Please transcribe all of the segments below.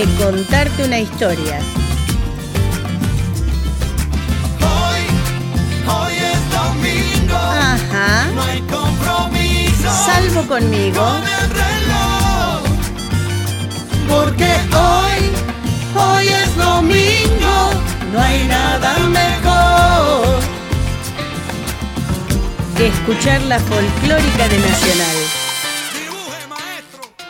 Que contarte una historia. Hoy, hoy es domingo. Ajá. No hay compromiso Salvo conmigo. con el reloj. Porque hoy, hoy es domingo. No hay nada mejor. Que escuchar la folclórica de Nacional.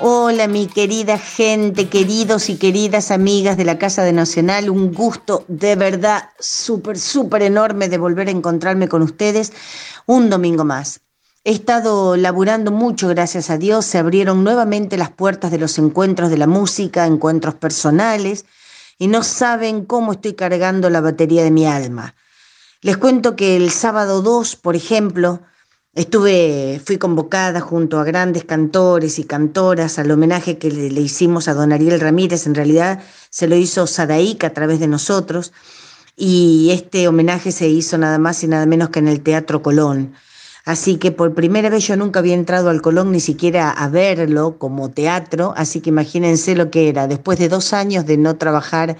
Hola mi querida gente, queridos y queridas amigas de la Casa de Nacional, un gusto de verdad súper, súper enorme de volver a encontrarme con ustedes un domingo más. He estado laburando mucho, gracias a Dios, se abrieron nuevamente las puertas de los encuentros de la música, encuentros personales, y no saben cómo estoy cargando la batería de mi alma. Les cuento que el sábado 2, por ejemplo, Estuve, fui convocada junto a grandes cantores y cantoras al homenaje que le, hicimos a don Ariel Ramírez. En realidad se lo hizo Sadaíca a través de nosotros. Y este homenaje se hizo nada más y nada menos que en el Teatro Colón. Así que por primera vez yo nunca había entrado al Colón ni siquiera a verlo como teatro. Así que imagínense lo que era. Después de dos años de no trabajar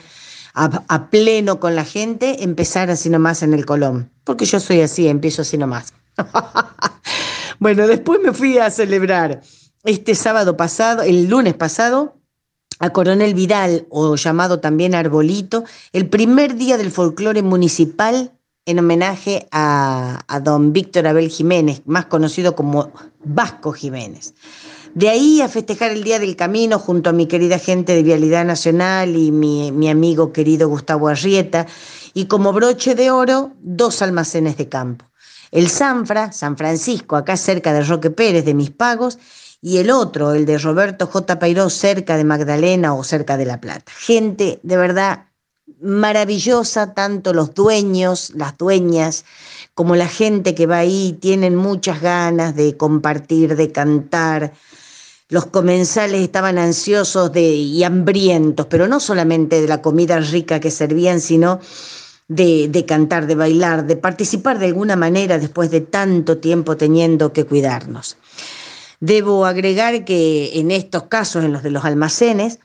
a, a pleno con la gente, empezar así nomás en el Colón. Porque yo soy así, empiezo así nomás. bueno, después me fui a celebrar este sábado pasado, el lunes pasado, a Coronel Vidal, o llamado también Arbolito, el primer día del folclore municipal en homenaje a, don Víctor Abel Jiménez, más conocido como Vasco Jiménez. De ahí a festejar el Día del Camino junto a mi querida gente de Vialidad Nacional y mi amigo querido Gustavo Arrieta, y como broche de oro, dos almacenes de campo. El Sanfra, San Francisco, acá cerca de Roque Pérez, de Mis Pagos, y el otro, el de Roberto J. Pairó, cerca de Magdalena o cerca de La Plata. Gente de verdad maravillosa, tanto los dueños, las dueñas, como la gente que va ahí, tienen muchas ganas de compartir, de cantar. Los comensales estaban ansiosos de, y hambrientos, pero no solamente de la comida rica que servían, sino de, de, cantar, de bailar, de participar de alguna manera después de tanto tiempo teniendo que cuidarnos. Debo agregar que en estos casos, en los de los almacenes,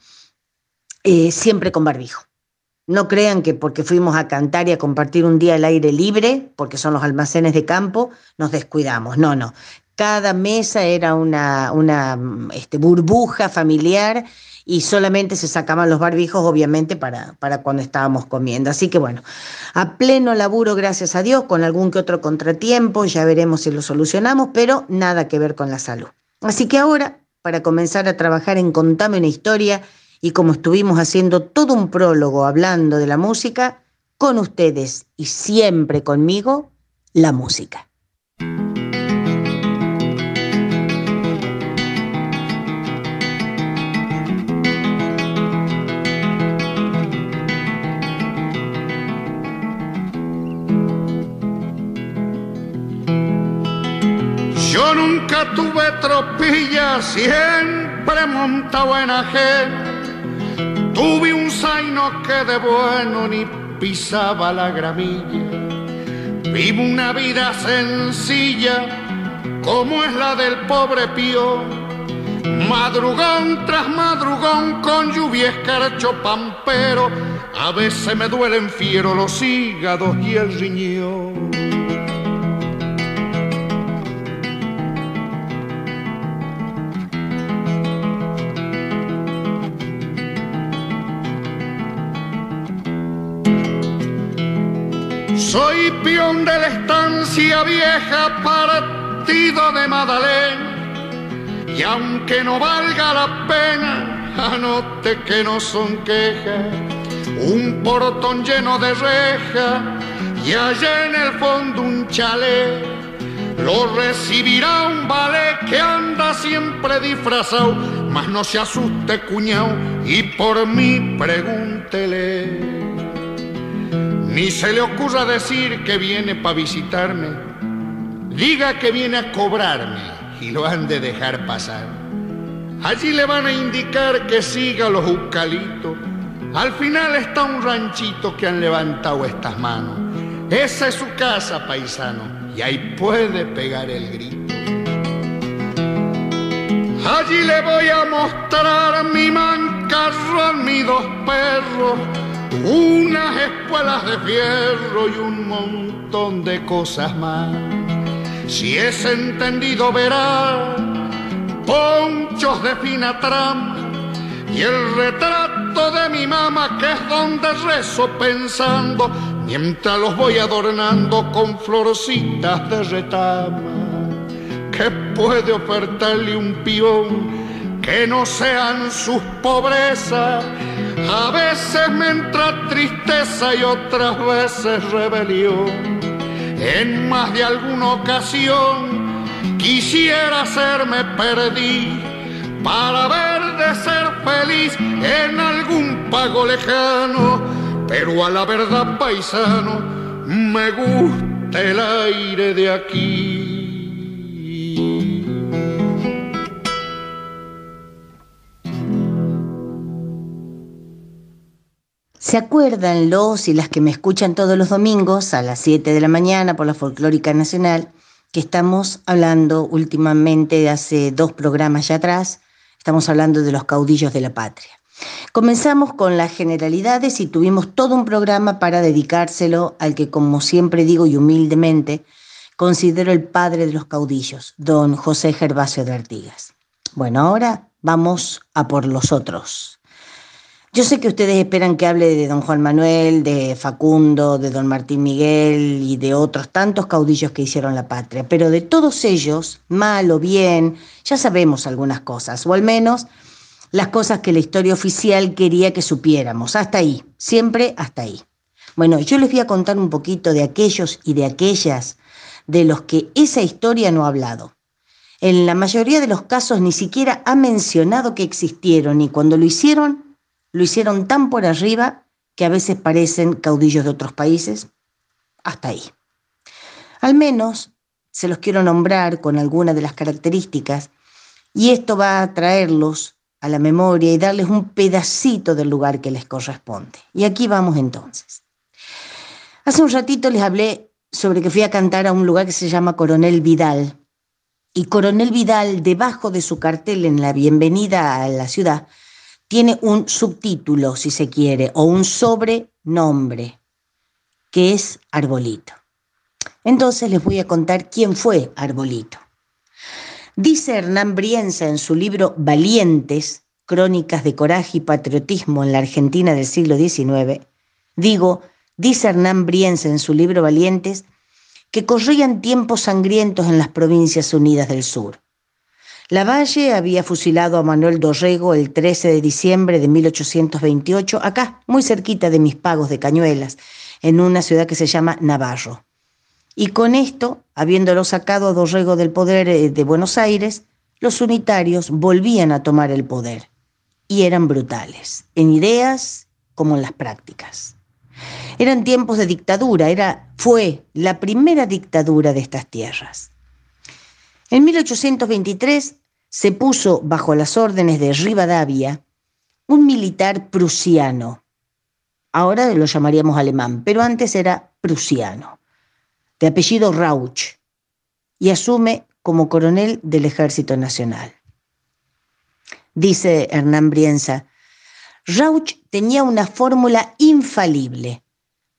eh, siempre con barbijo. No crean que porque fuimos a cantar y a compartir un día al aire libre, porque son los almacenes de campo, nos descuidamos. No, no. Cada mesa era una, una este, burbuja familiar y solamente se sacaban los barbijos, obviamente, para, para cuando estábamos comiendo. Así que bueno, a pleno laburo, gracias a Dios, con algún que otro contratiempo, ya veremos si lo solucionamos, pero nada que ver con la salud. Así que ahora, para comenzar a trabajar en Contame una historia, y como estuvimos haciendo todo un prólogo hablando de la música, con ustedes y siempre conmigo, la música. Tuve tropilla, siempre montado en ajena. Tuve un zaino que de bueno ni pisaba la gramilla. Vivo una vida sencilla, como es la del pobre pío. Madrugón tras madrugón con lluvia escarcho pampero. A veces me duelen fiero los hígados y el riñón. Soy peón de la estancia vieja partido de Madalena y aunque no valga la pena, anote que no son quejas. Un portón lleno de reja y allá en el fondo un chalet lo recibirá un ballet que anda siempre disfrazado, mas no se asuste cuñado y por mí pregúntele. Ni se le ocurra decir que viene para visitarme, diga que viene a cobrarme y lo han de dejar pasar. Allí le van a indicar que siga los eucaliptos. Al final está un ranchito que han levantado estas manos. Esa es su casa, paisano, y ahí puede pegar el grito. Allí le voy a mostrar mi mancarro, mis dos perros, unas espuelas de fierro y un montón de cosas más. Si es entendido verá ponchos de fina trama y el retrato de mi mamá que es donde rezo pensando mientras los voy adornando con florcitas de retama. ¿Qué puede ofertarle un peón que no sean sus pobrezas? A veces me entra tristeza y otras veces rebelión. En más de alguna ocasión quisiera hacerme perdí para ver de ser feliz en algún pago lejano pero a la verdad paisano me gusta el aire de aquí. ¿Se acuerdan los y las que me escuchan todos los domingos a las 7 de la mañana por la Folclórica Nacional que estamos hablando últimamente de hace dos programas ya atrás, estamos hablando de los caudillos de la patria? Comenzamos con las generalidades y tuvimos todo un programa para dedicárselo al que, como siempre digo y humildemente, considero el padre de los caudillos, don José Gervasio de Artigas. Bueno, ahora vamos a por los otros. Yo sé que ustedes esperan que hable de don Juan Manuel, de Facundo, de don Martín Miguel y de otros tantos caudillos que hicieron la patria, pero de todos ellos, mal o bien, ya sabemos algunas cosas, o al menos las cosas que la historia oficial quería que supiéramos. Hasta ahí, siempre hasta ahí. Bueno, yo les voy a contar un poquito de aquellos y de aquellas de los que esa historia no ha hablado. En la mayoría de los casos ni siquiera ha mencionado que existieron y cuando lo hicieron, lo hicieron tan por arriba que a veces parecen caudillos de otros países. Hasta ahí. Al menos se los quiero nombrar con algunas de las características y esto va a traerlos a la memoria y darles un pedacito del lugar que les corresponde. Y aquí vamos entonces. Hace un ratito les hablé sobre que fui a cantar a un lugar que se llama Coronel Vidal. Y Coronel Vidal, debajo de su cartel en la bienvenida a la ciudad, tiene un subtítulo, si se quiere, o un sobrenombre, que es Arbolito. Entonces les voy a contar quién fue Arbolito. Dice Hernán Brienza en su libro Valientes, Crónicas de Coraje y Patriotismo en la Argentina del siglo XIX, digo, dice Hernán Brienza en su libro Valientes, que corrían tiempos sangrientos en las provincias unidas del sur. Lavalle había fusilado a Manuel Dorrego el 13 de diciembre de 1828, acá, muy cerquita de mis pagos de Cañuelas, en una ciudad que se llama Navarro. Y con esto, habiéndolo sacado a Dorrego del poder eh, de Buenos Aires, los unitarios volvían a tomar el poder. Y eran brutales, en ideas como en las prácticas. Eran tiempos de dictadura, era, fue la primera dictadura de estas tierras. En 1823 se puso bajo las órdenes de Rivadavia un militar prusiano. Ahora lo llamaríamos alemán, pero antes era prusiano de apellido Rauch, y asume como coronel del Ejército Nacional. Dice Hernán Brienza, Rauch tenía una fórmula infalible.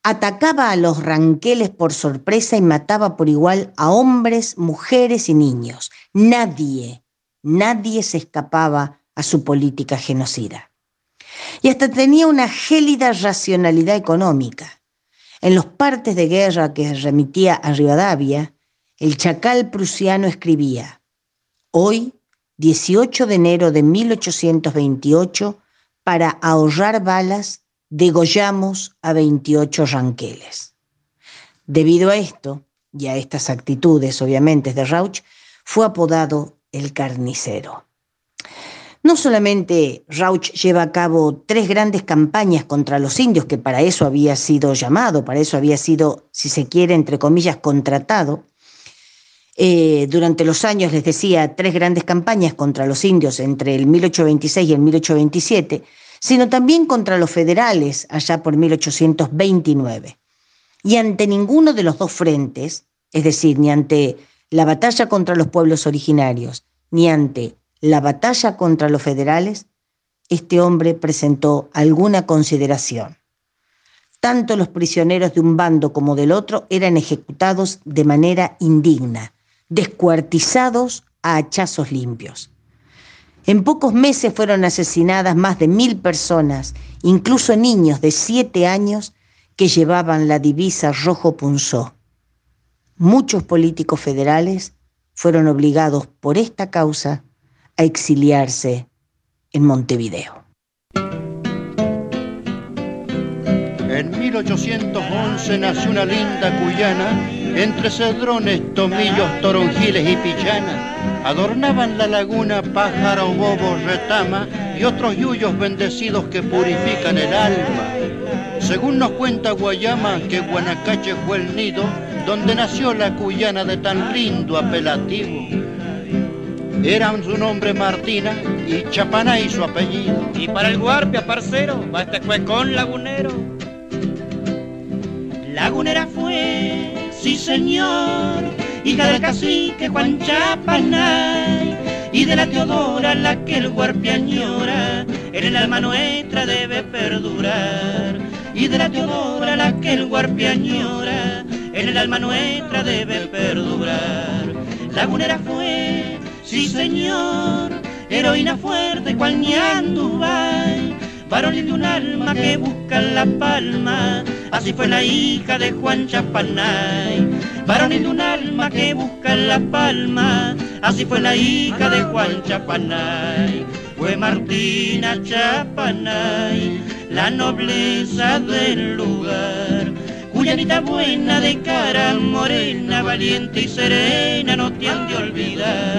Atacaba a los ranqueles por sorpresa y mataba por igual a hombres, mujeres y niños. Nadie, nadie se escapaba a su política genocida. Y hasta tenía una gélida racionalidad económica. En los partes de guerra que remitía a Rivadavia, el chacal prusiano escribía, hoy, 18 de enero de 1828, para ahorrar balas, degollamos a 28 ranqueles. Debido a esto y a estas actitudes, obviamente, de Rauch, fue apodado el carnicero. No solamente Rauch lleva a cabo tres grandes campañas contra los indios, que para eso había sido llamado, para eso había sido, si se quiere, entre comillas, contratado. Eh, durante los años, les decía, tres grandes campañas contra los indios entre el 1826 y el 1827, sino también contra los federales allá por 1829. Y ante ninguno de los dos frentes, es decir, ni ante la batalla contra los pueblos originarios, ni ante la batalla contra los federales, este hombre presentó alguna consideración. Tanto los prisioneros de un bando como del otro eran ejecutados de manera indigna, descuartizados a hachazos limpios. En pocos meses fueron asesinadas más de mil personas, incluso niños de siete años que llevaban la divisa rojo punzó. Muchos políticos federales fueron obligados por esta causa a exiliarse en Montevideo. En 1811 nació una linda cuyana, entre cedrones, tomillos, toronjiles y pichanas. Adornaban la laguna pájaro, bobo, retama y otros yuyos bendecidos que purifican el alma. Según nos cuenta Guayama, que Guanacache fue el nido donde nació la cuyana de tan lindo apelativo eran su nombre Martina y y su apellido. Y para el guarpia, parcero, va este con lagunero. Lagunera fue, sí señor, hija del cacique Juan Chapanay y de la Teodora la que el guarpia añora, en el alma nuestra debe perdurar. Y de la Teodora la que el guarpia añora, en el alma nuestra debe perdurar. Lagunera fue Sí, señor, heroína fuerte cual Ñandubay, varonil de un alma que busca la palma, así fue la hija de Juan Chapanay. Varonil de un alma que busca la palma, así fue la hija de Juan Chapanay. Fue Martina Chapanay, la nobleza del lugar. Cuyanita buena de cara morena, valiente y serena, no te han de olvidar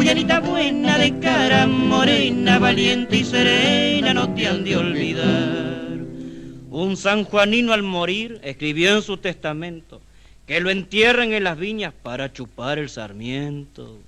Cuyanita buena de cara morena, valiente y serena, no te han de olvidar. Un sanjuanino al morir escribió en su testamento que lo entierren en las viñas para chupar el sarmiento.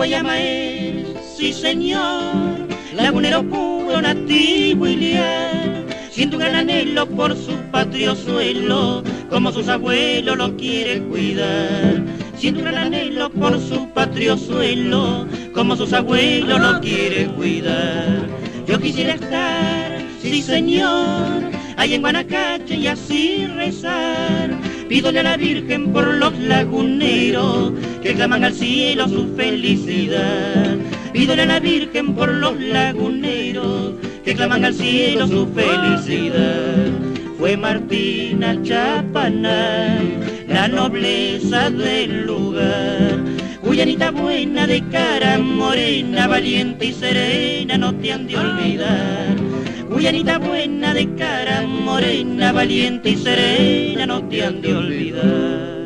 Guayama es, sí señor, lagunero puro, nativo y leal. Siento un gran anhelo por su patrio suelo, como sus abuelos lo quieren cuidar. Siento un gran anhelo por su patrio suelo, como sus abuelos lo quieren cuidar. Yo quisiera estar, sí señor, ahí en Guanacache y así rezar Pídole a la Virgen por los laguneros que claman al cielo su felicidad. Pídole a la Virgen por los laguneros que claman al cielo su felicidad. Fue Martina Chapanay, la nobleza del lugar. Cuyanita buena de cara morena, valiente y serena, no te han de olvidar Guyanita buena de cara morena, valiente y serena, no te han de olvidar.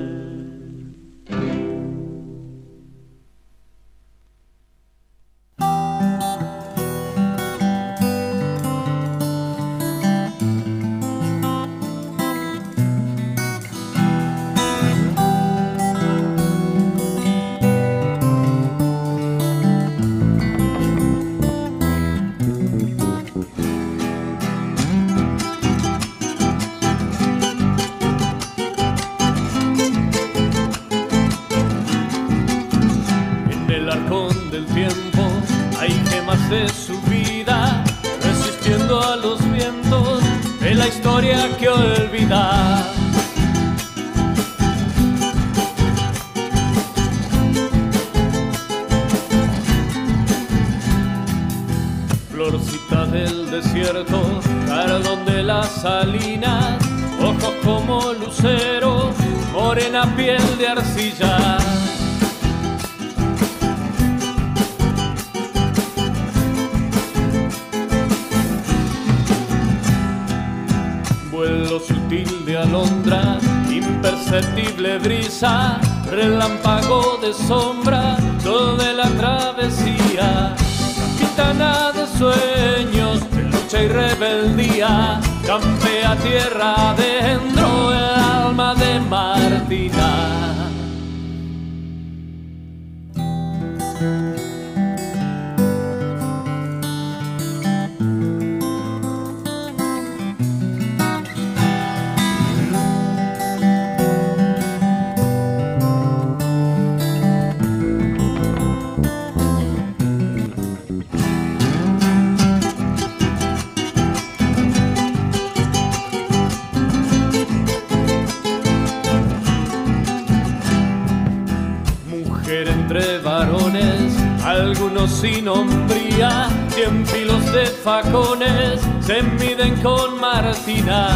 Sin hombría, cien filos de facones se miden con Martina.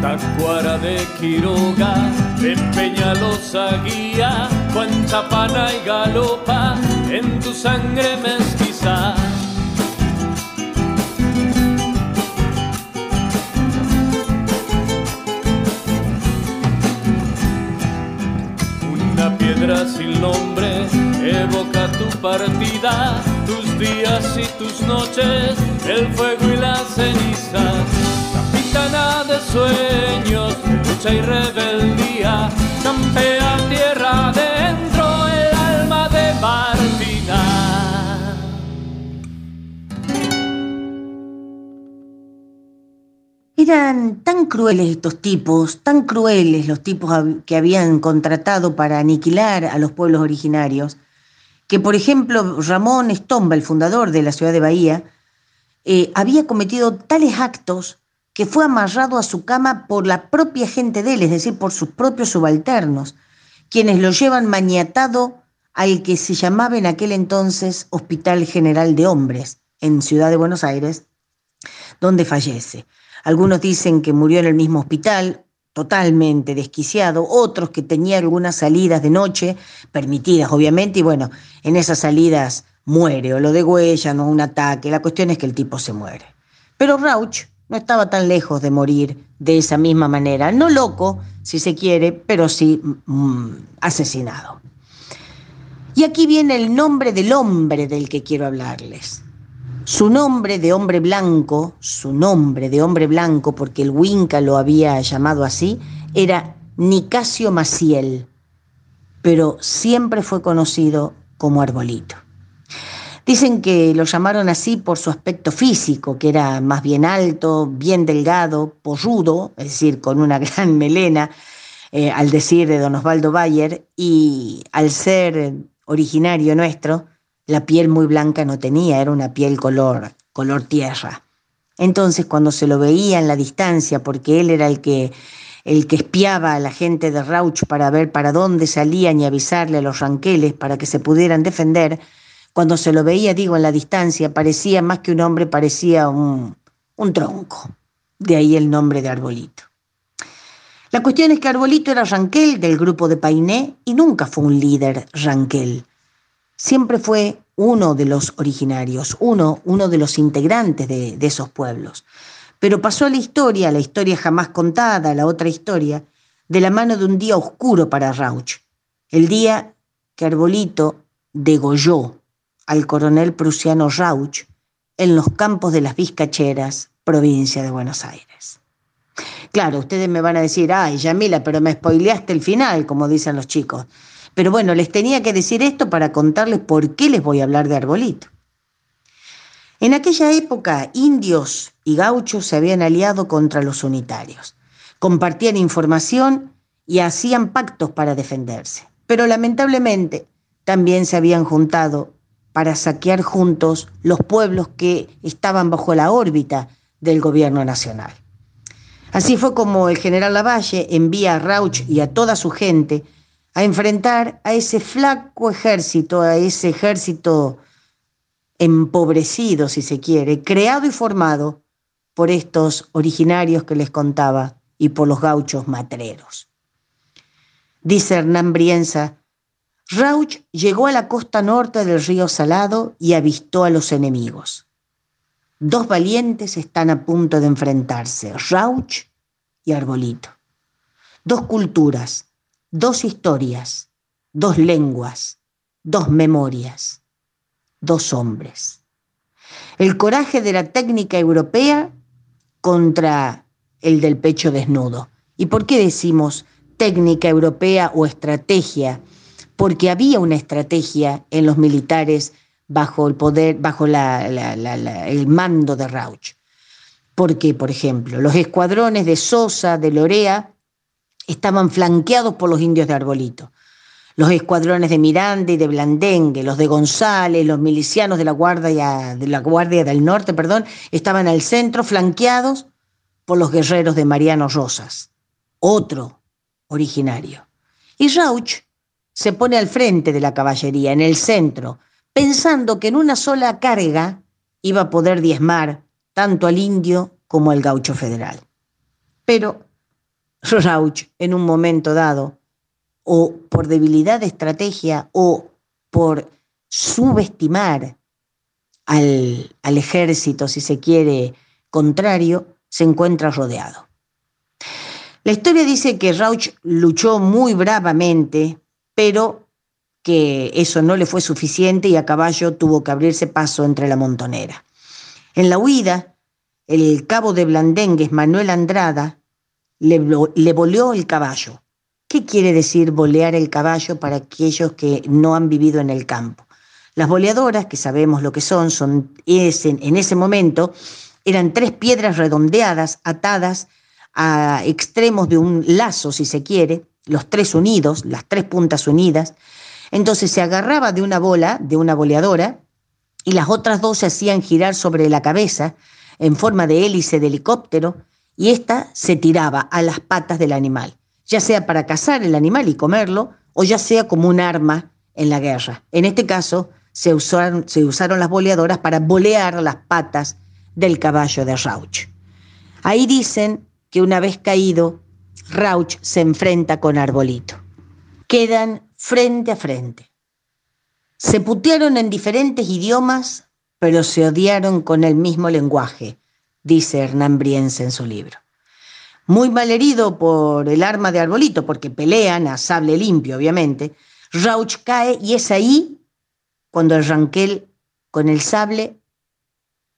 Tacuara de Quiroga, de Peñalosa guía, Juan Chapana y Galopa, en tu sangre mestiza nombre evoca tu partida, tus días y tus noches, el fuego y las cenizas. Capitana de sueños, lucha y rebeldía, campea tierra adentro Eran tan crueles estos tipos, tan crueles los tipos que habían contratado para aniquilar a los pueblos originarios, que por ejemplo Ramón Estomba, el fundador de la ciudad de Bahía, eh, había cometido tales actos que fue amarrado a su cama por la propia gente de él, es decir, por sus propios subalternos, quienes lo llevan maniatado al que se llamaba en aquel entonces Hospital General de Hombres, en Ciudad de Buenos Aires, donde fallece. Algunos dicen que murió en el mismo hospital, totalmente desquiciado, otros que tenía algunas salidas de noche, permitidas obviamente, y bueno, en esas salidas muere, o lo de huella, no un ataque, la cuestión es que el tipo se muere. Pero Rauch no estaba tan lejos de morir de esa misma manera, no loco, si se quiere, pero sí mm, asesinado. Y aquí viene el nombre del hombre del que quiero hablarles. Su nombre de hombre blanco, su nombre de hombre blanco, porque el Winca lo había llamado así, era Nicasio Maciel, pero siempre fue conocido como Arbolito. Dicen que lo llamaron así por su aspecto físico, que era más bien alto, bien delgado, polludo, es decir, con una gran melena, eh, al decir de don Osvaldo Bayer, y al ser originario nuestro, la piel muy blanca no tenía, era una piel color, color tierra. Entonces cuando se lo veía en la distancia, porque él era el que, el que espiaba a la gente de Rauch para ver para dónde salían y avisarle a los ranqueles para que se pudieran defender, cuando se lo veía, digo, en la distancia, parecía más que un hombre, parecía un, un tronco. De ahí el nombre de Arbolito. La cuestión es que Arbolito era ranquel del grupo de Painé y nunca fue un líder ranquel siempre fue uno de los originarios, uno, uno de los integrantes de, de esos pueblos. Pero pasó a la historia, la historia jamás contada, la otra historia, de la mano de un día oscuro para Rauch, el día que Arbolito degolló al coronel prusiano Rauch en los campos de las Vizcacheras, provincia de Buenos Aires. Claro, ustedes me van a decir, ay, Yamila, pero me spoileaste el final, como dicen los chicos. Pero bueno, les tenía que decir esto para contarles por qué les voy a hablar de Arbolito. En aquella época, indios y gauchos se habían aliado contra los unitarios. Compartían información y hacían pactos para defenderse. Pero lamentablemente también se habían juntado para saquear juntos los pueblos que estaban bajo la órbita del gobierno nacional. Así fue como el general Lavalle envía a Rauch y a toda su gente a enfrentar a ese flaco ejército, a ese ejército empobrecido, si se quiere, creado y formado por estos originarios que les contaba y por los gauchos matreros. Dice Hernán Brienza, Rauch llegó a la costa norte del río Salado y avistó a los enemigos. Dos valientes están a punto de enfrentarse, Rauch y Arbolito. Dos culturas, dos historias, dos lenguas, dos memorias, dos hombres. El coraje de la técnica europea contra el del pecho desnudo. ¿Y por qué decimos técnica europea o estrategia? Porque había una estrategia en los militares bajo el poder, bajo el mando de Rauch. Porque, por ejemplo, los escuadrones de Sosa, de Lorea, estaban flanqueados por los indios de Arbolito. Los escuadrones de Miranda y de Blandengue, los de González, los milicianos de la Guardia, de la Guardia del Norte, perdón, estaban al centro flanqueados por los guerreros de Mariano Rosas, otro originario. Y Rauch se pone al frente de la caballería, en el centro, pensando que en una sola carga iba a poder diezmar tanto al indio como al gaucho federal. Pero Rauch, en un momento dado, o por debilidad de estrategia o por subestimar al, al ejército, si se quiere, contrario, se encuentra rodeado. La historia dice que Rauch luchó muy bravamente, pero que eso no le fue suficiente y a caballo tuvo que abrirse paso entre la montonera. En la huida, el cabo de Blandengues, Manuel Andrada, le, le boleó el caballo. ¿Qué quiere decir bolear el caballo para aquellos que no han vivido en el campo? Las boleadoras, que sabemos lo que son, son en ese momento eran tres piedras redondeadas atadas a extremos de un lazo, si se quiere, los tres unidos, las tres puntas unidas. Entonces se agarraba de una bola, de una boleadora, y las otras dos se hacían girar sobre la cabeza en forma de hélice de helicóptero, y ésta se tiraba a las patas del animal, ya sea para cazar el animal y comerlo, o ya sea como un arma en la guerra. En este caso, se usaron, se usaron las boleadoras para bolear las patas del caballo de Rauch. Ahí dicen que una vez caído, Rauch se enfrenta con Arbolito. Quedan frente a frente. Se putearon en diferentes idiomas, pero se odiaron con el mismo lenguaje, dice Hernán Briense en su libro. Muy mal herido por el arma de Arbolito, porque pelean a sable limpio, obviamente, Rauch cae y es ahí cuando el ranquel con el sable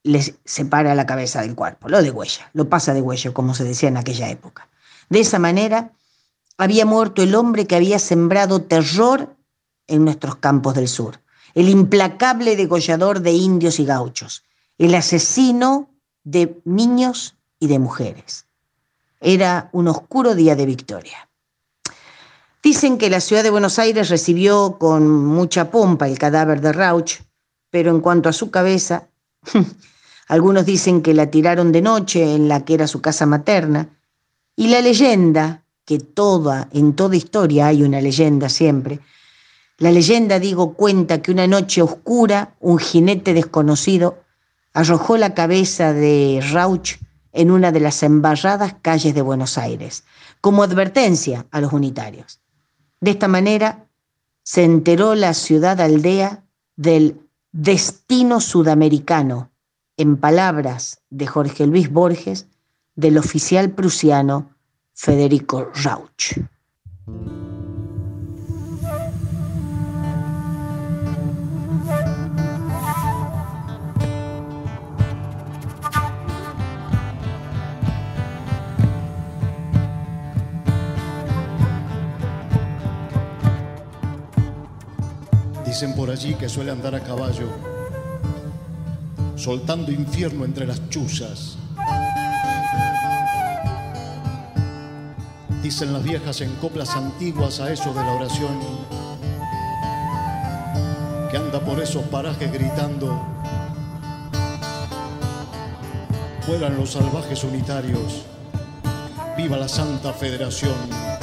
les separa la cabeza del cuerpo, lo de huella, lo pasa de huello, como se decía en aquella época. De esa manera había muerto el hombre que había sembrado terror en nuestros campos del sur, el implacable degollador de indios y gauchos, el asesino de niños y de mujeres. Era un oscuro día de victoria. Dicen que la ciudad de Buenos Aires recibió con mucha pompa el cadáver de Rauch, pero en cuanto a su cabeza, Algunos dicen que la tiraron de noche en la que era su casa materna. Y la leyenda, que toda, en toda historia hay una leyenda siempre, la leyenda, digo, cuenta que una noche oscura un jinete desconocido arrojó la cabeza de Rauch en una de las embarradas calles de Buenos Aires, como advertencia a los unitarios. De esta manera se enteró la ciudad aldea del destino sudamericano en palabras de Jorge Luis Borges, del oficial prusiano Federico Rauch. dicen por allí que suele andar a caballo, soltando infierno entre las chuzas. Dicen las viejas en coplas antiguas a eso de la oración, que anda por esos parajes gritando, fueran los salvajes unitarios, viva la Santa Federación.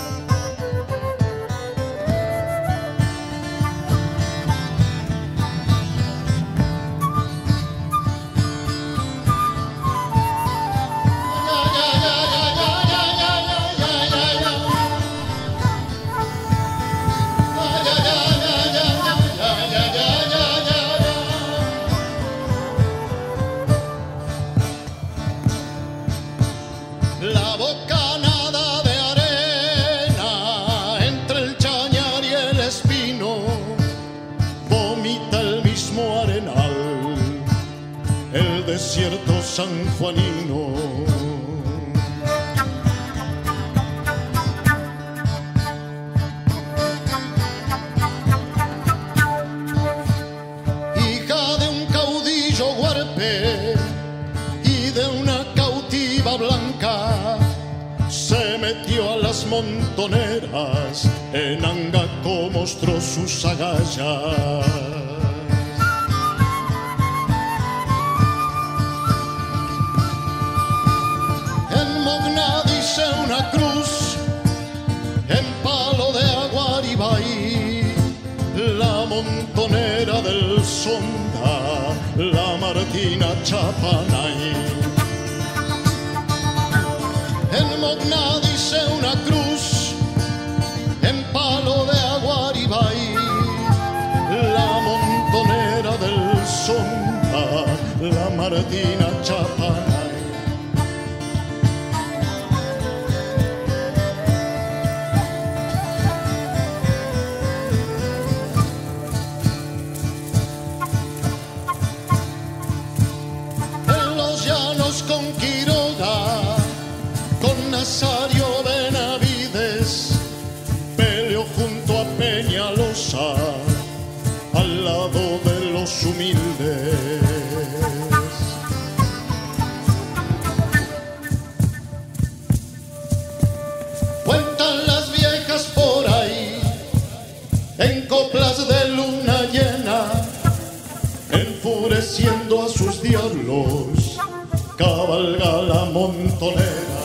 salga la montonera.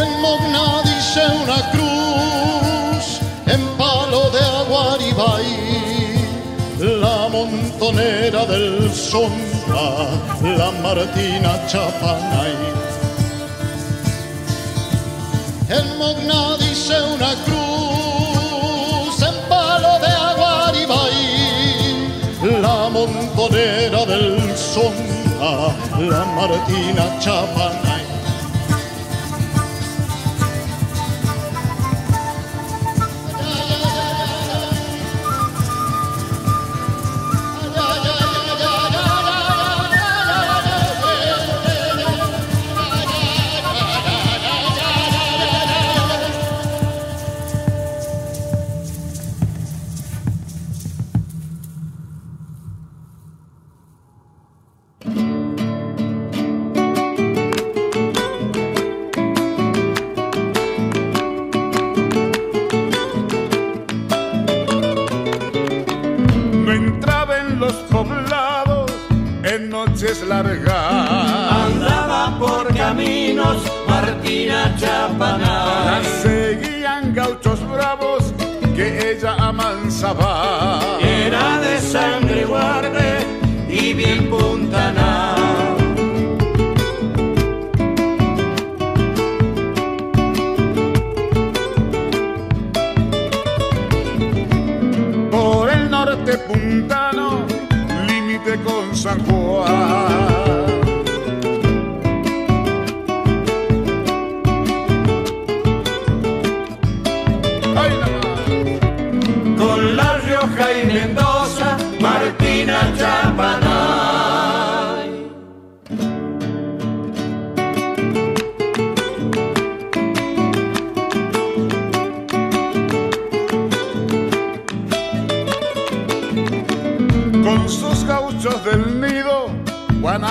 En Mogna dice una cruz, en palo de Aguaribay, la montonera del sombra, la Martina Chapanay sombra, la Martina Chapana caminos, Martina Chapaná. La seguían gauchos bravos que ella amansaba.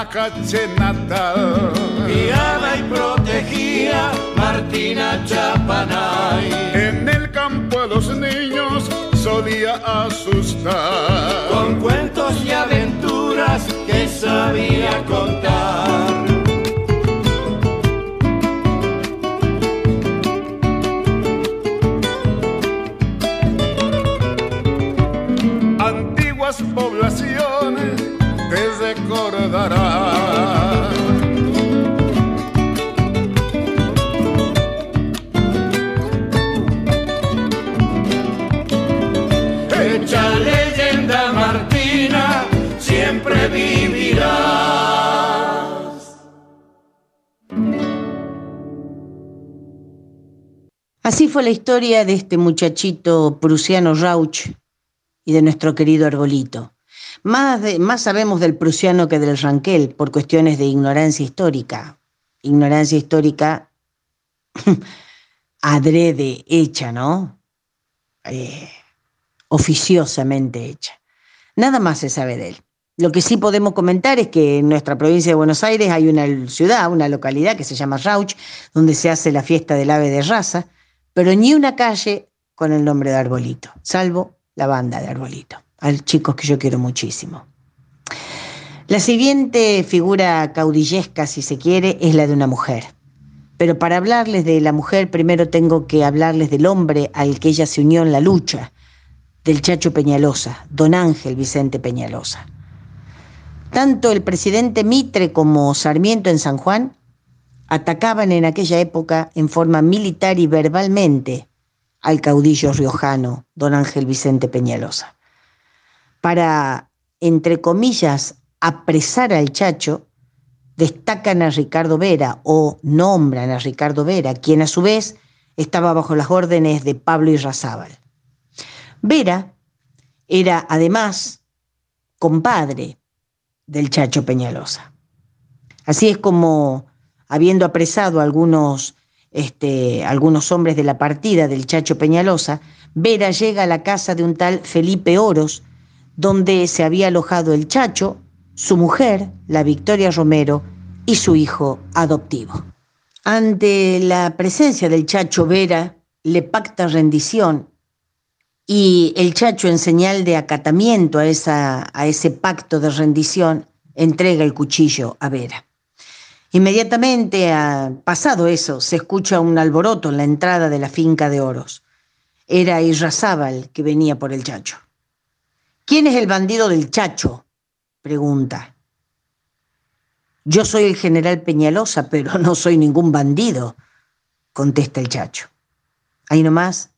Acache natal. Guiada y protegida, Martina Chapanay. En el campo a los niños solía asustar. Con cuentos y aventuras que sabía contar. Así fue la historia de este muchachito prusiano Rauch y de nuestro querido Arbolito. Más, más sabemos del prusiano que del Ranquel por cuestiones de ignorancia histórica. Ignorancia histórica adrede hecha, ¿no? Eh, oficiosamente hecha. Nada más se sabe de él. Lo que sí podemos comentar es que en nuestra provincia de Buenos Aires hay una ciudad, una localidad que se llama Rauch, donde se hace la fiesta del ave de raza, pero ni una calle con el nombre de Arbolito, salvo la banda de Arbolito, al chicos que yo quiero muchísimo. La siguiente figura caudillesca, si se quiere, es la de una mujer. Pero para hablarles de la mujer, primero tengo que hablarles del hombre al que ella se unió en la lucha, del Chacho Peñalosa, don Ángel Vicente Peñalosa. Tanto el presidente Mitre como Sarmiento en San Juan atacaban en aquella época en forma militar y verbalmente al caudillo riojano, don Ángel Vicente Peñalosa. Para, entre comillas, apresar al Chacho, destacan a Ricardo Vera o nombran a Ricardo Vera, quien a su vez estaba bajo las órdenes de Pablo Irrazábal. Vera era además compadre del Chacho Peñalosa. Así es como, habiendo apresado a algunos, este, algunos hombres de la partida del Chacho Peñalosa, Vera llega a la casa de un tal Felipe Oros, donde se había alojado el Chacho, su mujer, la Victoria Romero, y su hijo adoptivo. Ante la presencia del Chacho Vera, le pacta rendición y el Chacho, en señal de acatamiento a, esa, a ese pacto de rendición, entrega el cuchillo a Vera. Inmediatamente, pasado eso, se escucha un alboroto en la entrada de la finca de Oros. Era Irrazábal que venía por el Chacho. ¿Quién es el bandido del Chacho? pregunta. Yo soy el general Peñalosa, pero no soy ningún bandido, contesta el chacho. Ahí nomás.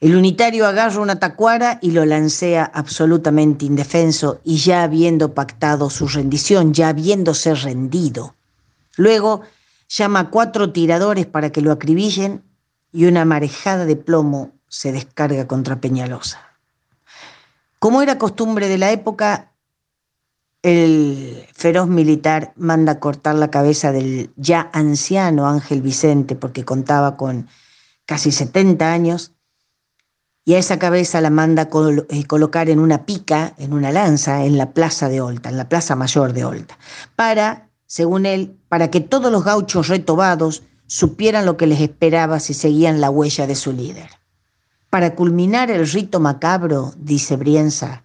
El unitario agarra una tacuara y lo lancea absolutamente indefenso y ya habiendo pactado su rendición, ya habiéndose rendido. Luego llama a cuatro tiradores para que lo acribillen y una marejada de plomo se descarga contra Peñalosa. Como era costumbre de la época, el feroz militar manda cortar la cabeza del ya anciano Ángel Vicente, porque contaba con casi 70 años, y a esa cabeza la manda eh, colocar en una pica, en una lanza, en la plaza de Olta, en la plaza mayor de Olta, para, según él, para que todos los gauchos retobados supieran lo que les esperaba si seguían la huella de su líder. Para culminar el rito macabro, dice Brienza,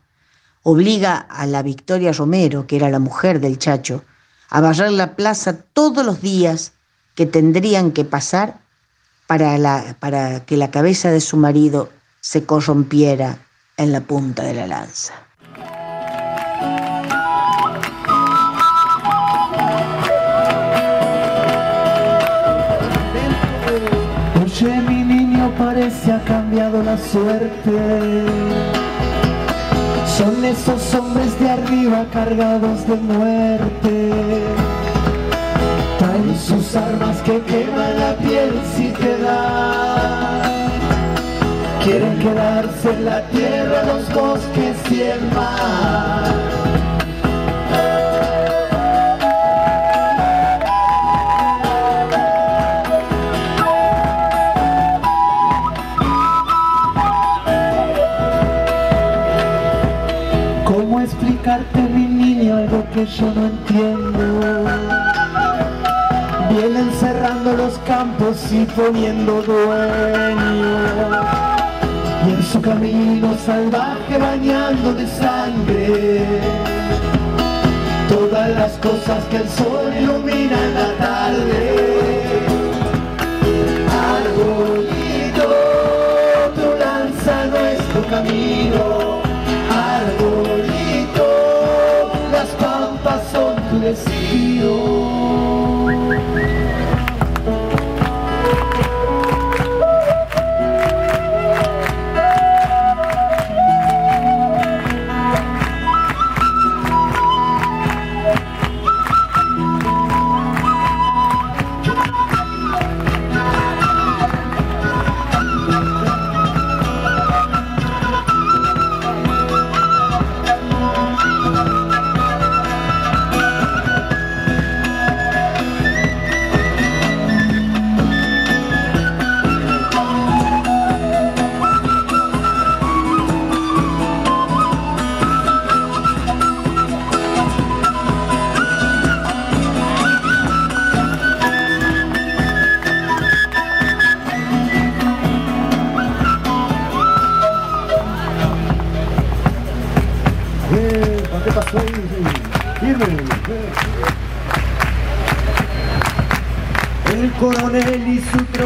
obliga a la Victoria Romero, que era la mujer del Chacho, a barrer la plaza todos los días que tendrían que pasar para, que la cabeza de su marido se corrompiera en la punta de la lanza. Oye, mi niño parece ha cambiado la suerte son esos hombres de arriba cargados de muerte. Traen sus armas que queman la piel si te da. Quieren quedarse en la tierra, los bosques y el mar. que yo no entiendo. Vienen cerrando los campos y poniendo dueño. Y en su camino salvaje bañando de sangre todas las cosas que el sol ilumina la tarde.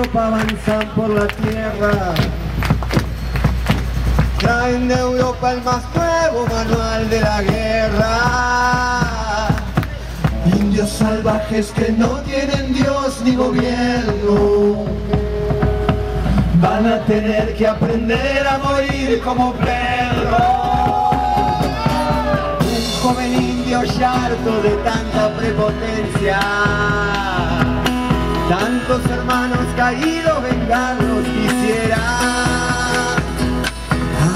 Tropa avanzan por la tierra. Traen de Europa el más nuevo manual de la guerra. Indios salvajes que no tienen Dios ni gobierno. Van a tener que aprender a morir como perros. Un joven indio harto de tanta prepotencia. Tantos hermanos caídos vengarlos quisiera.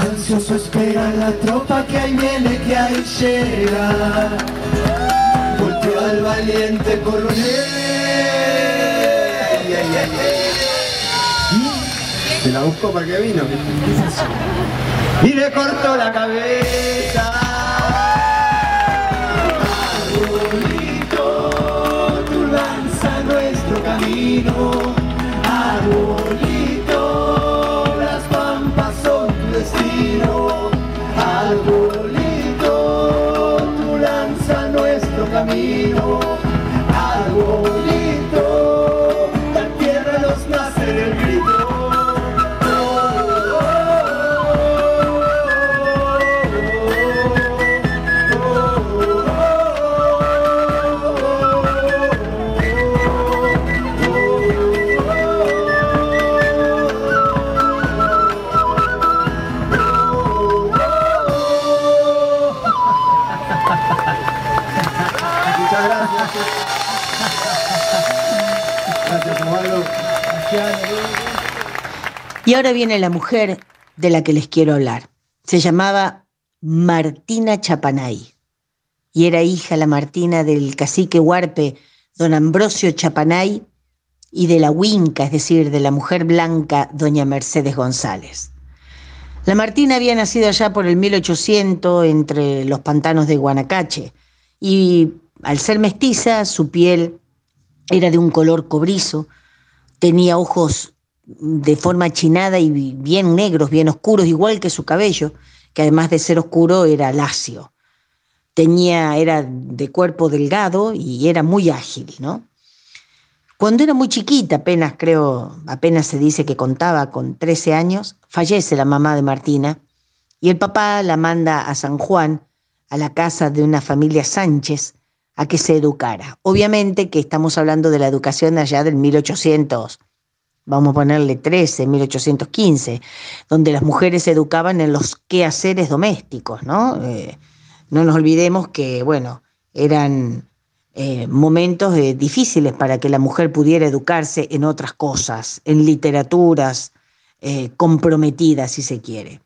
Ansioso espera la tropa que ahí viene, que ahí llega. Volteó al valiente coronel. Se la buscó para que vino. Y le cortó la cabeza. Y ahora viene la mujer de la que les quiero hablar. Se llamaba Martina Chapanay y era hija la Martina del cacique huarpe don Ambrosio Chapanay y de la huinca, es decir, de la mujer blanca doña Mercedes González. La Martina había nacido allá por el 1800 entre los pantanos de Guanacache y al ser mestiza su piel era de un color cobrizo, tenía ojos de forma chinada y bien negros, bien oscuros, igual que su cabello, que además de ser oscuro era lacio. Tenía, era de cuerpo delgado y era muy ágil, ¿no? Cuando era muy chiquita, apenas creo, apenas se dice que contaba con 13 años, fallece la mamá de Martina y el papá la manda a San Juan, a la casa de una familia Sánchez, a que se educara. Obviamente que estamos hablando de la educación allá del 1800, vamos a ponerle 13, 1815, donde las mujeres se educaban en los quehaceres domésticos, ¿no? Eh, no nos olvidemos que, bueno, eran eh, momentos eh, difíciles para que la mujer pudiera educarse en otras cosas, en literaturas comprometidas, si se quiere.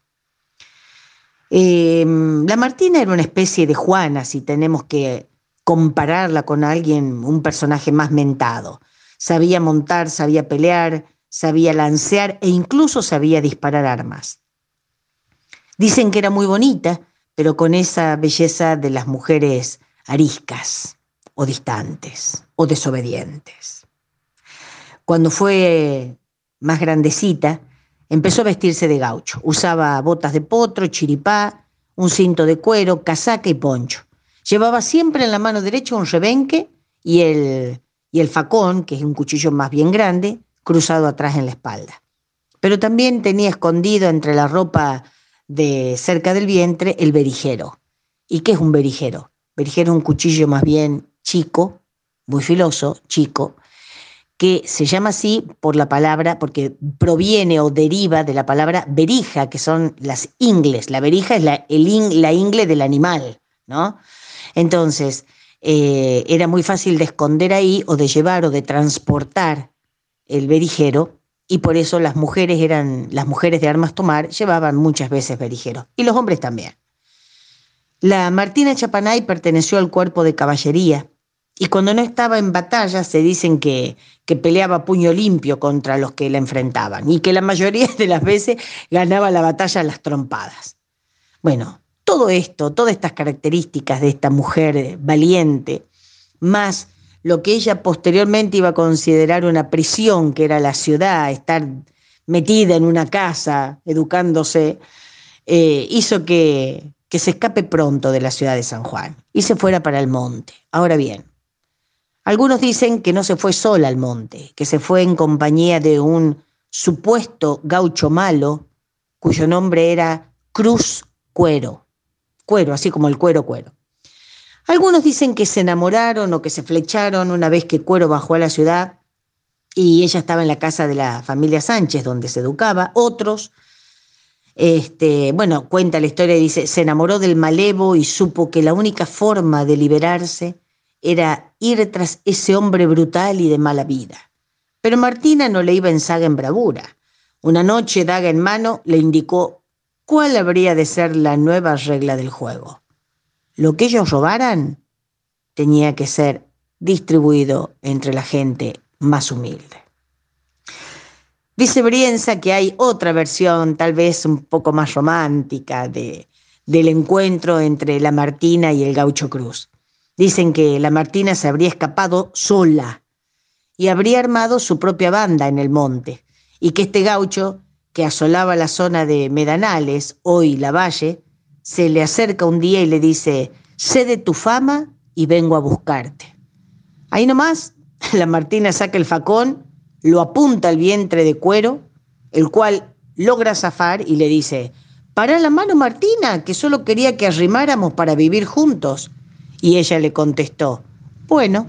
La Martina era una especie de Juana, si tenemos que compararla con alguien, un personaje más mentado. Sabía montar, sabía pelear, sabía lancear e incluso sabía disparar armas. Dicen que era muy bonita, pero con esa belleza de las mujeres ariscas o distantes o desobedientes. Cuando fue más grandecita, empezó a vestirse de gaucho. Usaba botas de potro, chiripá, un cinto de cuero, casaca y poncho. Llevaba siempre en la mano derecha un rebenque y el, y el facón, que es un cuchillo más bien grande, cruzado atrás en la espalda. Pero también tenía escondido entre la ropa de cerca del vientre el berijero. ¿Y qué es un berijero? Berijero es un cuchillo más bien chico, muy filoso, chico, que se llama así por la palabra, porque proviene o deriva de la palabra berija, que son las ingles. La berija es la, el la ingle del animal, ¿no? Entonces, eh, era muy fácil de esconder ahí o de llevar o de transportar el berijero y por eso las mujeres eran, las mujeres de armas tomar llevaban muchas veces berijero y los hombres también. La Martina Chapanay perteneció al cuerpo de caballería y cuando no estaba en batalla se dicen que, que peleaba puño limpio contra los que la enfrentaban y que la mayoría de las veces ganaba la batalla a las trompadas. Bueno, todo esto, todas estas características de esta mujer valiente, más lo que ella posteriormente iba a considerar una prisión, que era la ciudad, estar metida en una casa, educándose, eh, hizo que, que se escape pronto de la ciudad de San Juan y se fuera para el monte. Ahora bien, Algunos dicen que no se fue sola al monte, que se fue en compañía de un supuesto gaucho malo, cuyo nombre era Cruz Cuero. Cuero, así como el cuero cuero. Algunos dicen que se enamoraron o que se flecharon una vez que Cuero bajó a la ciudad y ella estaba en la casa de la familia Sánchez, donde se educaba. Otros, este, bueno, cuenta la historia y dice, se enamoró del malevo y supo que la única forma de liberarse era ir tras ese hombre brutal y de mala vida. Pero Martina no le iba en saga en bravura. Una noche, daga en mano, le indicó cuál habría de ser la nueva regla del juego. Lo que ellos robaran tenía que ser distribuido entre la gente más humilde. Dice Brienza que hay otra versión, tal vez un poco más romántica, de, del encuentro entre la Martina y el gaucho Cruz. Dicen que la Martina se habría escapado sola y habría armado su propia banda en el monte, y que este gaucho, que asolaba la zona de Medanales, hoy la Valle, se le acerca un día y le dice, sé de tu fama y vengo a buscarte. Ahí nomás la Martina saca el facón, lo apunta al vientre de cuero, el cual logra zafar y le dice, para la mano Martina, que solo quería que arrimáramos para vivir juntos. Y ella le contestó, bueno,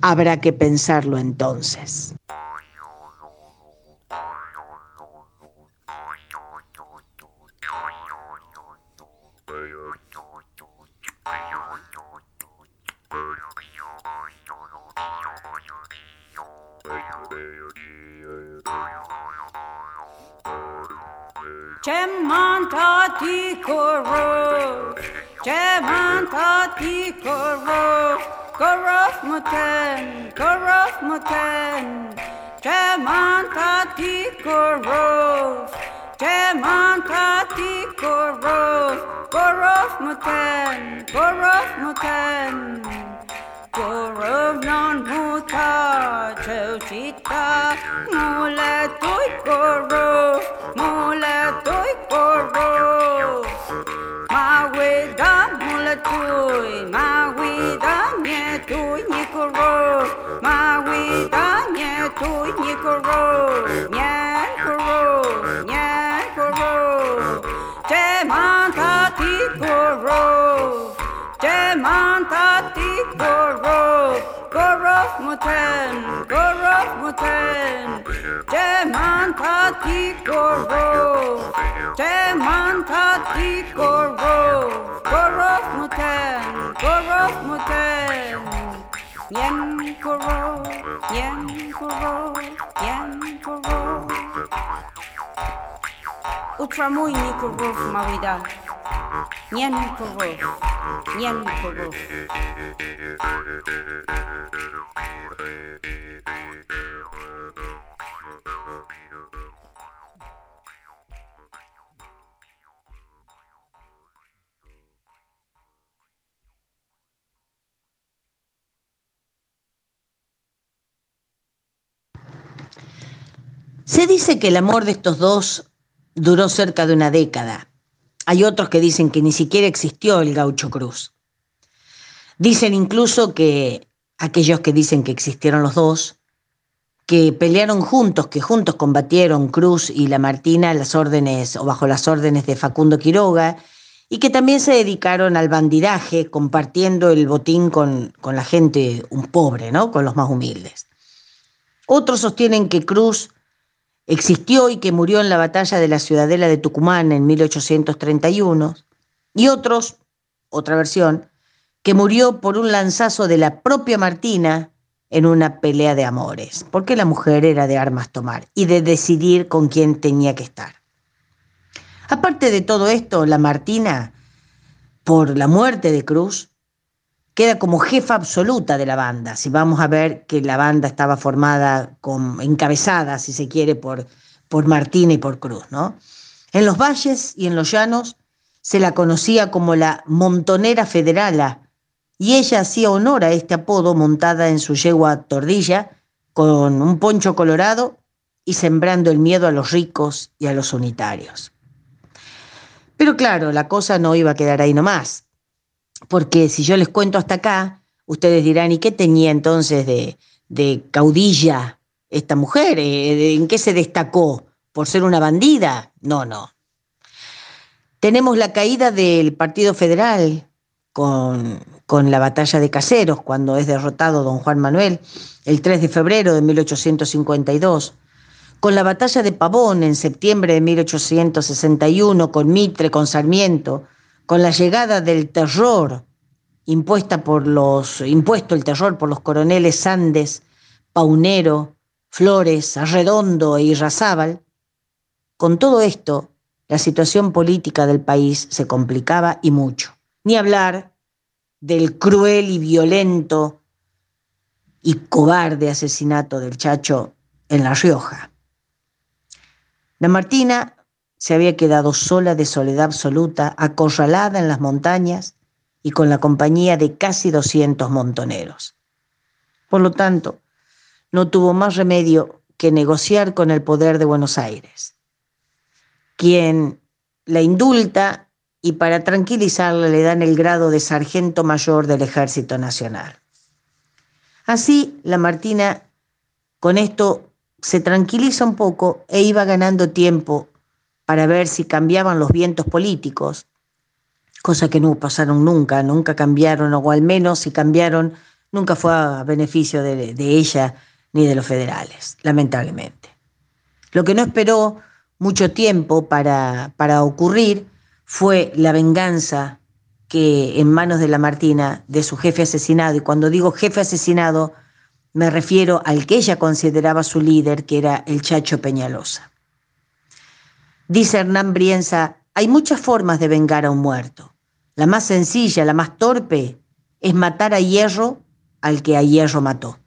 habrá que pensarlo entonces. Ce manta ticoro, ce manta ticoro, corof moten, corof moten, ce manta ticoro, ce manta ticoro, corof moten, corof moten. Corona ngô tha trêu chi ta ngô là tối coro ngô là tối coro ma quê đó ngô là tuổi ma quê đó nhẹ như cô coro ma quê đó nhẹ tuổi cô coro nhẹ coro nhẹ coro che ma tha ti coro Demantatik gorov, gorov moten, gorov moten. Demantatik gorov, demantatik gorov, gorov moten, gorov moten. Yen gorov, yen gorov, yen gorov. Utramujni gorov mawida. Se dice que el amor de estos dos duró cerca de una década. Hay otros que dicen que ni siquiera existió el gaucho Cruz. Dicen incluso que aquellos que dicen que existieron los dos, que pelearon juntos, que juntos combatieron Cruz y la Martina las órdenes o bajo las órdenes de Facundo Quiroga, y que también se dedicaron al bandidaje, compartiendo el botín con, con la gente un pobre, ¿no? con los más humildes. Otros sostienen que Cruz existió y que murió en la batalla de la Ciudadela de Tucumán en 1831, y otros, otra versión, que murió por un lanzazo de la propia Martina en una pelea de amores, porque la mujer era de armas tomar y de decidir con quién tenía que estar. Aparte de todo esto, la Martina, por la muerte de Cruz, queda como jefa absoluta de la banda. Si vamos a ver que la banda estaba formada, con, encabezada, si se quiere, por, por Martina y por Cruz, ¿no? En los valles y en los llanos se la conocía como la montonera federala y ella hacía honor a este apodo montada en su yegua tordilla con un poncho colorado y sembrando el miedo a los ricos y a los unitarios. Pero claro, la cosa no iba a quedar ahí nomás porque si yo les cuento hasta acá, Ustedes dirán, ¿y qué tenía entonces de, de caudilla esta mujer? Eh, ¿En qué se destacó? ¿Por ser una bandida? No, no. Tenemos la caída del Partido Federal con, con la batalla de Caseros, cuando es derrotado don Juan Manuel, el 3 de febrero de 1852 con la batalla de Pavón en septiembre de 1861, con Mitre, con Sarmiento, con la llegada del terror impuesta por los, impuesto el terror por los coroneles Sandes, Paunero, Flores, Arredondo e Irrazábal, con todo esto, la situación política del país se complicaba y mucho. Ni hablar del cruel y violento y cobarde asesinato del Chacho en La Rioja. La Martina se había quedado sola de soledad absoluta, acorralada en las montañas y con la compañía de casi 200 montoneros. Por lo tanto, no tuvo más remedio que negociar con el poder de Buenos Aires, quien la indulta y para tranquilizarla le dan el grado de sargento mayor del Ejército Nacional. Así, la Martina con esto se tranquiliza un poco e iba ganando tiempo para ver si cambiaban los vientos políticos, cosa que no pasaron nunca, nunca cambiaron, o al menos si cambiaron, nunca fue a beneficio de, de ella ni de los federales, lamentablemente. Lo que no esperó mucho tiempo para, para ocurrir fue la venganza que en manos de la Martina, de su jefe asesinado, y cuando digo jefe asesinado, me refiero al que ella consideraba su líder, que era el Chacho Peñalosa. Dice Hernán Brienza, hay muchas formas de vengar a un muerto. La más sencilla, la más torpe, es matar a hierro al que a hierro mató.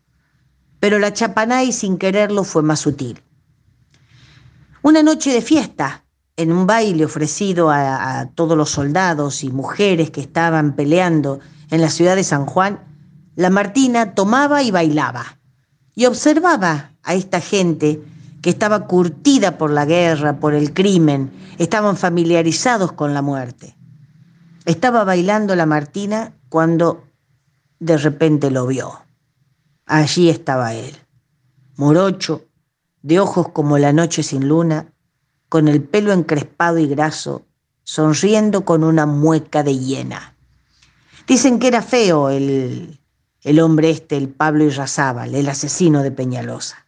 Pero la Chapanay, sin quererlo, fue más sutil. Una noche de fiesta, en un baile ofrecido a, a todos los soldados y mujeres que estaban peleando en la ciudad de San Juan, la Martina tomaba y bailaba y observaba a esta gente que estaba curtida por la guerra, por el crimen, estaban familiarizados con la muerte. Estaba bailando la Martina cuando de repente lo vio. Allí estaba él, morocho, de ojos como la noche sin luna, con el pelo encrespado y graso, sonriendo con una mueca de hiena. Dicen que era feo el, el hombre este, el Pablo Irrazábal, el asesino de Peñalosa.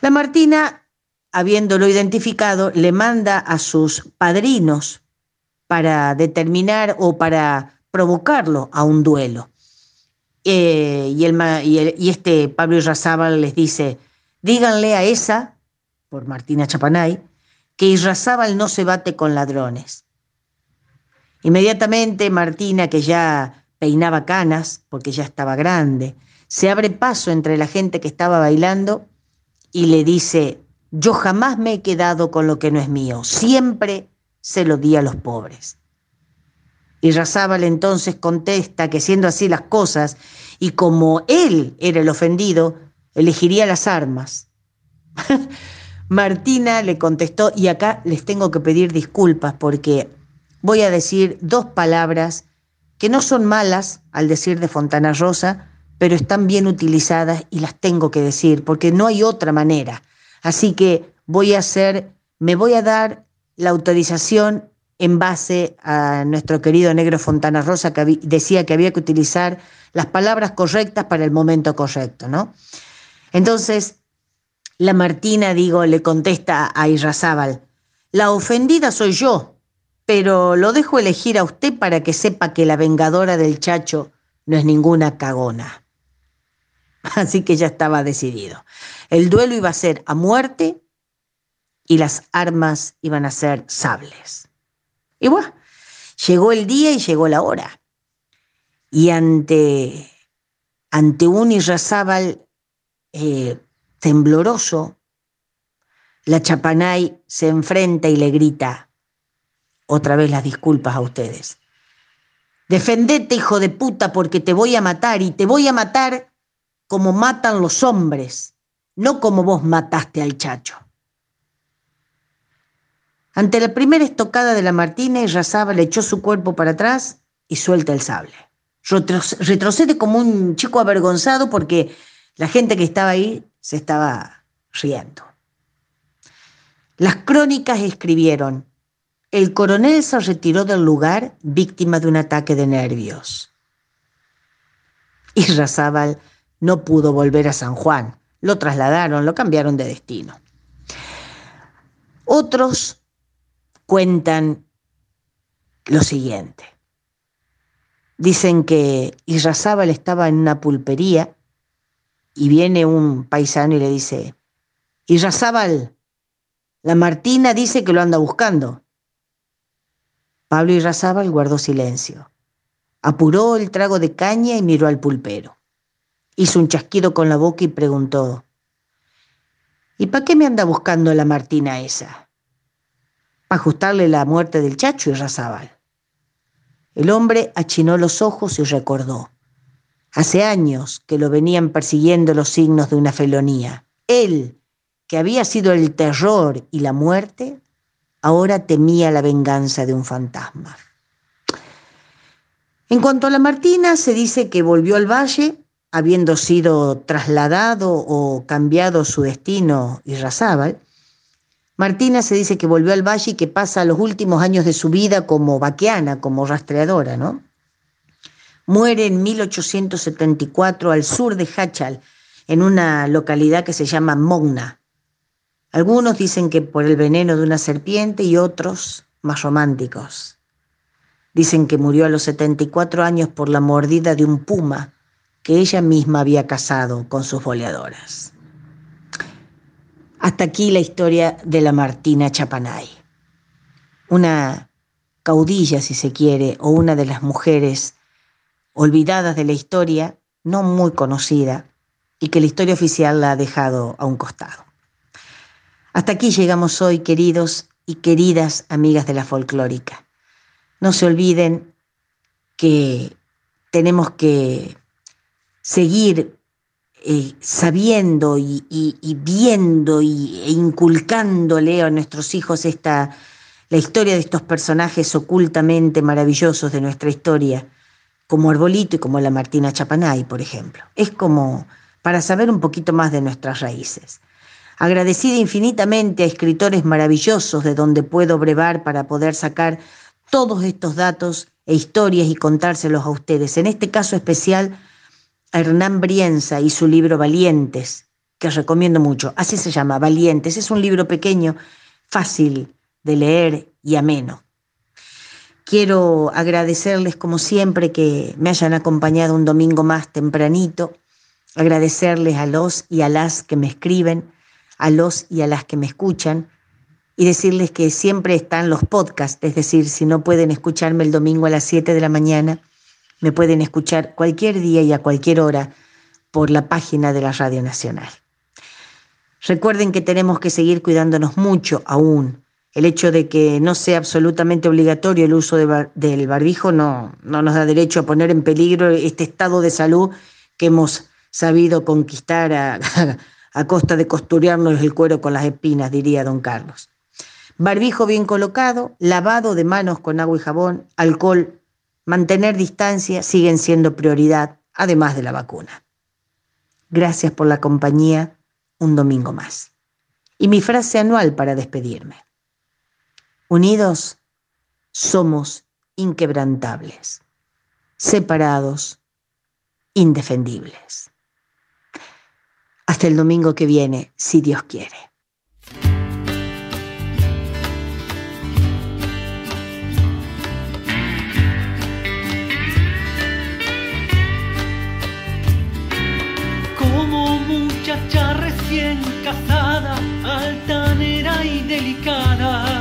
La Martina, habiéndolo identificado, le manda a sus padrinos para determinar o para provocarlo a un duelo. Eh, y, el, y, este Pablo Irrazábal les dice, díganle a esa, por Martina Chapanay, que Irrazábal no se bate con ladrones. Inmediatamente Martina, que ya peinaba canas porque ya estaba grande, se abre paso entre la gente que estaba bailando y le dice, yo jamás me he quedado con lo que no es mío, siempre se lo di a los pobres. Y Razábal entonces contesta que siendo así las cosas, y como él era el ofendido, elegiría las armas. Martina le contestó, y acá les tengo que pedir disculpas porque voy a decir dos palabras que no son malas, al decir de Fontana Rosa, pero están bien utilizadas y las tengo que decir, porque no hay otra manera. Así que voy a hacer, me voy a dar la autorización en base a nuestro querido negro Fontana Rosa, que decía que había que utilizar las palabras correctas para el momento correcto, ¿no? Entonces, la Martina, digo, le contesta a Irrazábal, la ofendida soy yo, pero lo dejo elegir a usted para que sepa que la vengadora del chacho no es ninguna cagona. Así que ya estaba decidido. El duelo iba a ser a muerte y las armas iban a ser sables. Y bueno, llegó el día y llegó la hora. Y ante, ante un Irrazábal eh, tembloroso, la Chapanay se enfrenta y le grita, otra vez las disculpas a ustedes. Defendete, hijo de puta, porque te voy a matar y te voy a matar como matan los hombres, no como vos mataste al chacho. Ante la primera estocada de la Martina, Irrazaba le echó su cuerpo para atrás y suelta el sable. Retro- Retrocede como un chico avergonzado porque la gente que estaba ahí se estaba riendo. Las crónicas escribieron, el coronel se retiró del lugar víctima de un ataque de nervios. Y Razábal no pudo volver a San Juan. Lo trasladaron, lo cambiaron de destino. Otros cuentan lo siguiente. Dicen que Irrazábal estaba en una pulpería y viene un paisano y le dice, Irrazábal, la Martina dice que lo anda buscando. Pablo Irrazábal guardó silencio. Apuró el trago de caña y miró al pulpero. Hizo un chasquido con la boca y preguntó, ¿Y para qué me anda buscando la Martina esa? Para ajustarle la muerte del chacho Irrazábal. El hombre achinó los ojos y recordó. Hace años que lo venían persiguiendo los signos de una felonía. Él, que había sido el terror y la muerte, ahora temía la venganza de un fantasma. En cuanto a la Martina, se dice que volvió al valle, habiendo sido trasladado o cambiado su destino Irrazábal. Martina se dice que volvió al valle y que pasa los últimos años de su vida como vaqueana, como rastreadora, ¿no? Muere en 1874 al sur de Hachal, en una localidad que se llama Mogna. Algunos dicen que por el veneno de una serpiente y otros más románticos. Dicen que murió a los 74 años por la mordida de un puma que ella misma había cazado con sus boleadoras. Hasta aquí la historia de la Martina Chapanay, una caudilla, si se quiere, o una de las mujeres olvidadas de la historia, no muy conocida, y que la historia oficial la ha dejado a un costado. Hasta aquí llegamos hoy, queridos y queridas amigas de la folclórica. No se olviden que tenemos que seguir eh, sabiendo y, viendo y, e inculcándole a nuestros hijos esta, la historia de estos personajes ocultamente maravillosos de nuestra historia, como Arbolito y como la Martina Chapanay, por ejemplo. Es como para saber un poquito más de nuestras raíces. Agradecida infinitamente a escritores maravillosos de donde puedo brevar para poder sacar todos estos datos e historias y contárselos a ustedes. En este caso especial, a Hernán Brienza y su libro Valientes, que recomiendo mucho. Así se llama, Valientes. Es un libro pequeño, fácil de leer y ameno. Quiero agradecerles como siempre que me hayan acompañado un domingo más tempranito, agradecerles a los y a las que me escriben, a los y a las que me escuchan y decirles que siempre están los podcasts, es decir, si no pueden escucharme el domingo a las 7 de la mañana, me pueden escuchar cualquier día y a cualquier hora por la página de la Radio Nacional. Recuerden que tenemos que seguir cuidándonos mucho aún. El hecho de que no sea absolutamente obligatorio el uso del barbijo no, no nos da derecho a poner en peligro este estado de salud que hemos sabido conquistar a, a costa de costurearnos el cuero con las espinas, diría don Carlos. Barbijo bien colocado, lavado de manos con agua y jabón, alcohol, mantener distancia siguen siendo prioridad, además de la vacuna. Gracias por la compañía un domingo más. Y mi frase anual para despedirme. Unidos somos inquebrantables, separados, indefendibles. Hasta el domingo que viene, si Dios quiere. Altanera y delicada.